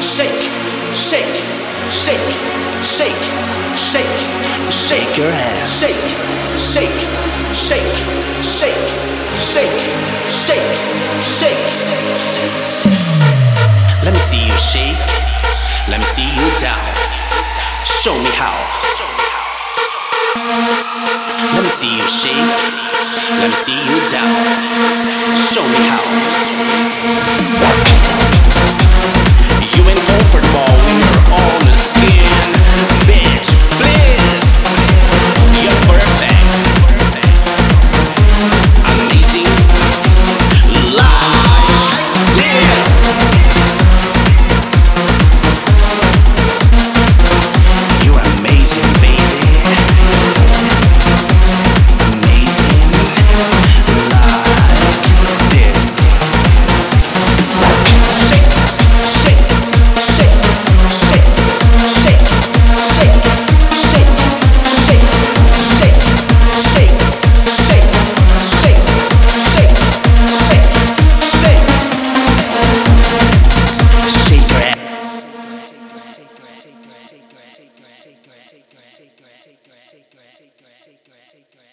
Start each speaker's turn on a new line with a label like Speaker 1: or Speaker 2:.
Speaker 1: shake, shake, shake, shake, shake, shake your ass. Shake, shake, shake, shake, shake, shake, shake. Let me see you shake. Let me see you down. Show me how. Let me see you shake. Let me see you down. Show me how. Shake it, it.